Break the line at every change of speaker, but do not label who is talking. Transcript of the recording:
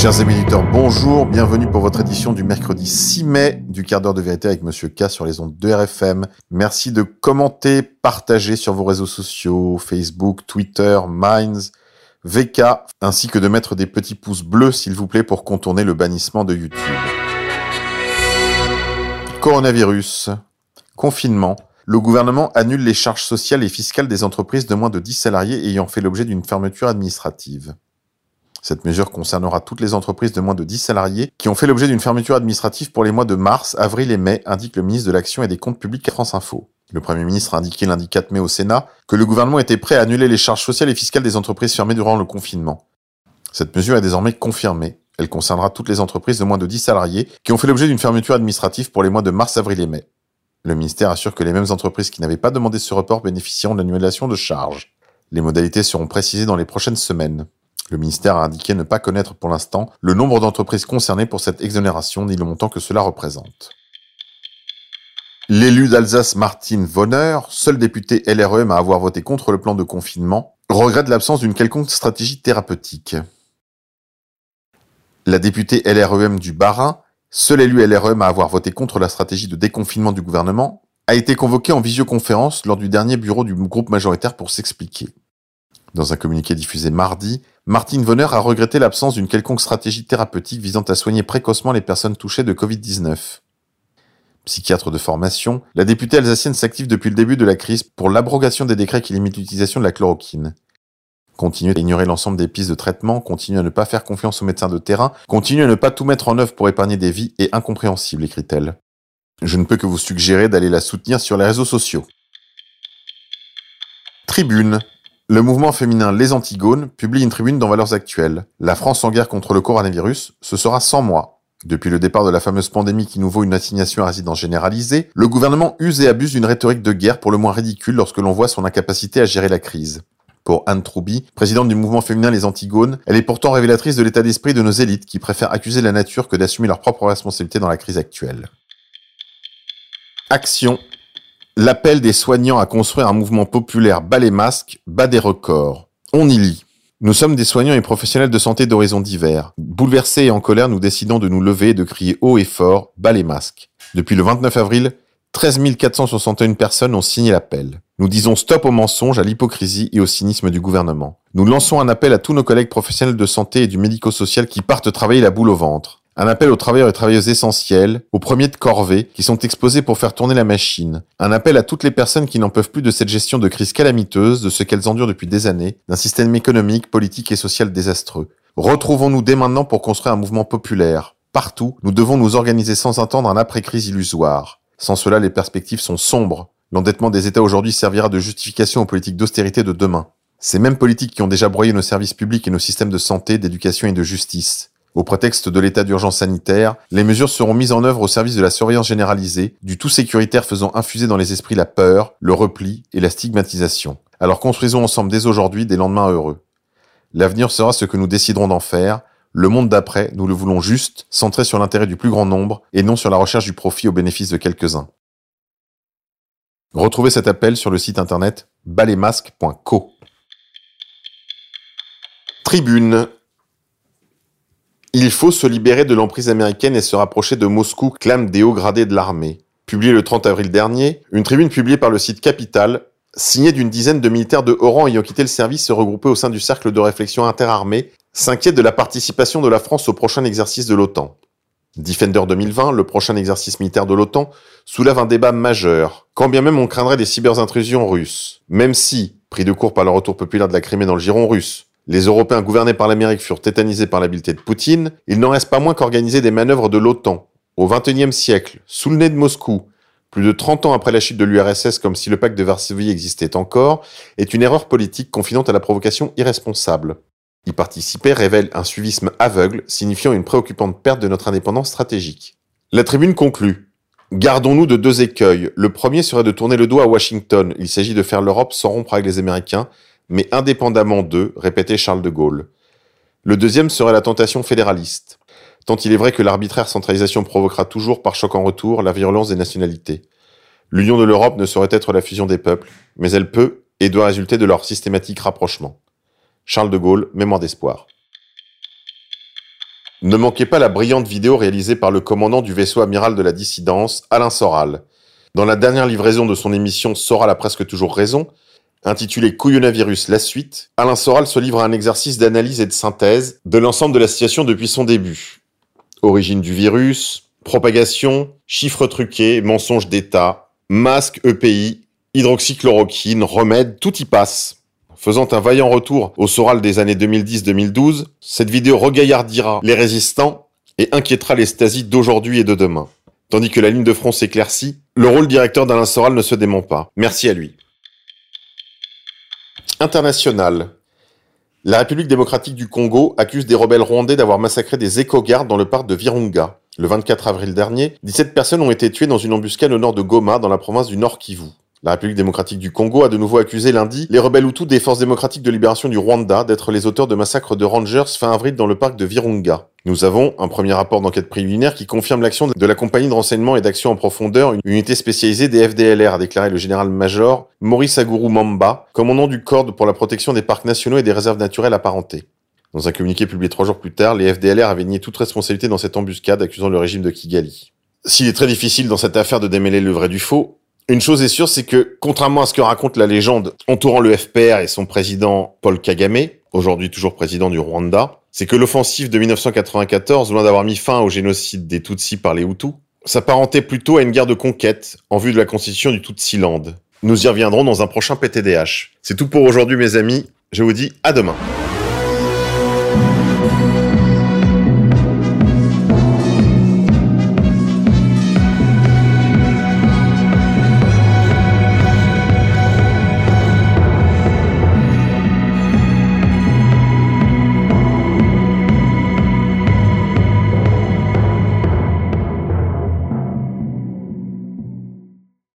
Chers amis éditeurs, bonjour, bienvenue pour votre édition du mercredi 6 mai du quart d'heure de vérité avec Monsieur K sur les ondes de RFM. Merci de commenter, partager sur vos réseaux sociaux, Facebook, Twitter, Minds, VK, ainsi que de mettre des petits pouces bleus s'il vous plaît pour contourner le bannissement de YouTube. Coronavirus, confinement, le gouvernement annule les charges sociales et fiscales des entreprises de moins de 10 salariés ayant fait l'objet d'une fermeture administrative. Cette mesure concernera toutes les entreprises de moins de 10 salariés qui ont fait l'objet d'une fermeture administrative pour les mois de mars, avril et mai, indique le ministre de l'Action et des Comptes Publics à France Info. Le Premier ministre a indiqué lundi 4 mai au Sénat que le gouvernement était prêt à annuler les charges sociales et fiscales des entreprises fermées durant le confinement. Cette mesure est désormais confirmée. Elle concernera toutes les entreprises de moins de 10 salariés qui ont fait l'objet d'une fermeture administrative pour les mois de mars, avril et mai. Le ministère assure que les mêmes entreprises qui n'avaient pas demandé ce report bénéficieront de l'annulation de charges. Les modalités seront précisées dans les prochaines semaines. Le ministère a indiqué ne pas connaître pour l'instant le nombre d'entreprises concernées pour cette exonération ni le montant que cela représente. L'élu d'Alsace Martine Vonner, seul député LREM à avoir voté contre le plan de confinement, regrette l'absence d'une quelconque stratégie thérapeutique. La députée LREM du Bas-Rhin seul élu LREM à avoir voté contre la stratégie de déconfinement du gouvernement, a été convoqué en visioconférence lors du dernier bureau du groupe majoritaire pour s'expliquer. Dans un communiqué diffusé mardi, Martine Vonner a regretté l'absence d'une quelconque stratégie thérapeutique visant à soigner précocement les personnes touchées de Covid-19. Psychiatre de formation, la députée alsacienne s'active depuis le début de la crise pour l'abrogation des décrets qui limitent l'utilisation de la chloroquine. Continuer à ignorer l'ensemble des pistes de traitement, continuer à ne pas faire confiance aux médecins de terrain, continuer à ne pas tout mettre en œuvre pour épargner des vies est incompréhensible, écrit-elle. Je ne peux que vous suggérer d'aller la soutenir sur les réseaux sociaux. Tribune. Le mouvement féminin Les Antigones publie une tribune dans Valeurs Actuelles. La France en guerre contre le coronavirus, ce sera 100 mois. Depuis le départ de la fameuse pandémie qui nous vaut une assignation à résidence généralisée, le gouvernement use et abuse d'une rhétorique de guerre pour le moins ridicule lorsque l'on voit son incapacité à gérer la crise. Pour Anne Trouby, présidente du mouvement féminin Les Antigones, elle est pourtant révélatrice de l'état d'esprit de nos élites qui préfèrent accuser la nature que d'assumer leurs propres responsabilités dans la crise actuelle. Action. L'appel des soignants à construire un mouvement populaire bas les masques bat des records. On y lit. Nous sommes des soignants et professionnels de santé d'horizons divers. Bouleversés et en colère, nous décidons de nous lever et de crier haut et fort, bas les masques. Depuis le 29 avril, 13 461 personnes ont signé l'appel. Nous disons stop aux mensonges, à l'hypocrisie et au cynisme du gouvernement. Nous lançons un appel à tous nos collègues professionnels de santé et du médico-social qui partent travailler la boule au ventre. Un appel aux travailleurs et travailleuses essentiels, aux premiers de corvée, qui sont exposés pour faire tourner la machine. Un appel à toutes les personnes qui n'en peuvent plus de cette gestion de crise calamiteuse, de ce qu'elles endurent depuis des années, d'un système économique, politique et social désastreux. Retrouvons-nous dès maintenant pour construire un mouvement populaire. Partout, nous devons nous organiser sans attendre un après-crise illusoire. Sans cela, les perspectives sont sombres. L'endettement des États aujourd'hui servira de justification aux politiques d'austérité de demain. Ces mêmes politiques qui ont déjà broyé nos services publics et nos systèmes de santé, d'éducation et de justice. Au prétexte de l'état d'urgence sanitaire, les mesures seront mises en œuvre au service de la surveillance généralisée, du tout sécuritaire faisant infuser dans les esprits la peur, le repli et la stigmatisation. Alors construisons ensemble dès aujourd'hui des lendemains heureux. L'avenir sera ce que nous déciderons d'en faire. Le monde d'après, nous le voulons juste, centré sur l'intérêt du plus grand nombre et non sur la recherche du profit au bénéfice de quelques-uns. Retrouvez cet appel sur le site internet balémasque.co. Tribune. Il faut se libérer de l'emprise américaine et se rapprocher de Moscou, clament des hauts gradés de l'armée. Publié le 30 avril dernier, une tribune publiée par le site Capital, signée d'une dizaine de militaires de rang ayant quitté le service et regroupés au sein du cercle de réflexion interarmée, s'inquiète de la participation de la France au prochain exercice de l'OTAN. Defender 2020, le prochain exercice militaire de l'OTAN, soulève un débat majeur, quand bien même on craindrait des cyberintrusions russes. Même si, pris de court par le retour populaire de la Crimée dans le giron russe, les Européens gouvernés par l'Amérique furent tétanisés par l'habileté de Poutine, il n'en reste pas moins qu'organiser des manœuvres de l'OTAN, au XXIe siècle, sous le nez de Moscou, plus de 30 ans après la chute de l'URSS comme si le pacte de Varsovie existait encore, est une erreur politique confinante à la provocation irresponsable. Y participer révèle un suivisme aveugle, signifiant une préoccupante perte de notre indépendance stratégique. La tribune conclut. Gardons-nous de deux écueils. Le premier serait de tourner le dos à Washington. Il s'agit de faire l'Europe sans rompre avec les Américains, mais indépendamment d'eux, répétait Charles de Gaulle. Le deuxième serait la tentation fédéraliste. Tant il est vrai que l'arbitraire centralisation provoquera toujours par choc en retour la violence des nationalités. L'union de l'Europe ne saurait être la fusion des peuples, mais elle peut et doit résulter de leur systématique rapprochement. Charles de Gaulle, Mémoire d'espoir. Ne manquez pas la brillante vidéo réalisée par le commandant du vaisseau amiral de la dissidence, Alain Soral. Dans la dernière livraison de son émission Soral a presque toujours raison, intitulée Couillonavirus la suite, Alain Soral se livre à un exercice d'analyse et de synthèse de l'ensemble de la situation depuis son début. Origine du virus, propagation, chiffres truqués, mensonges d'État, masque EPI, hydroxychloroquine, remède, tout y passe. Faisant un vaillant retour au Soral des années 2010-2012, cette vidéo regaillardira les résistants et inquiétera les stasies d'aujourd'hui et de demain. Tandis que la ligne de front s'éclaircit, le rôle directeur d'Alain Soral ne se dément pas. Merci à lui. International. La République démocratique du Congo accuse des rebelles rwandais d'avoir massacré des éco-gardes dans le parc de Virunga. Le 24 avril dernier, 17 personnes ont été tuées dans une embuscade au nord de Goma, dans la province du Nord Kivu. La République démocratique du Congo a de nouveau accusé lundi les rebelles Hutus des forces démocratiques de libération du Rwanda d'être les auteurs de massacres de rangers fin avril dans le parc de Virunga. Nous avons un premier rapport d'enquête préliminaire qui confirme l'action de la compagnie de renseignement et d'action en profondeur, une unité spécialisée des FDLR, a déclaré le général-major Maurice Aguru Mamba, commandant du corps pour la protection des parcs nationaux et des réserves naturelles apparentées. Dans un communiqué publié trois jours plus tard, les FDLR avaient nié toute responsabilité dans cette embuscade, accusant le régime de Kigali. S'il est très difficile dans cette affaire de démêler le vrai du faux, une chose est sûre, c'est que, contrairement à ce que raconte la légende entourant le FPR et son président Paul Kagame, aujourd'hui toujours président du Rwanda, c'est que l'offensive de 1994, loin d'avoir mis fin au génocide des Tutsis par les Hutus, s'apparentait plutôt à une guerre de conquête en vue de la constitution du Tutsiland. Nous y reviendrons dans un prochain PTDH. C'est tout pour aujourd'hui mes amis, je vous dis à demain.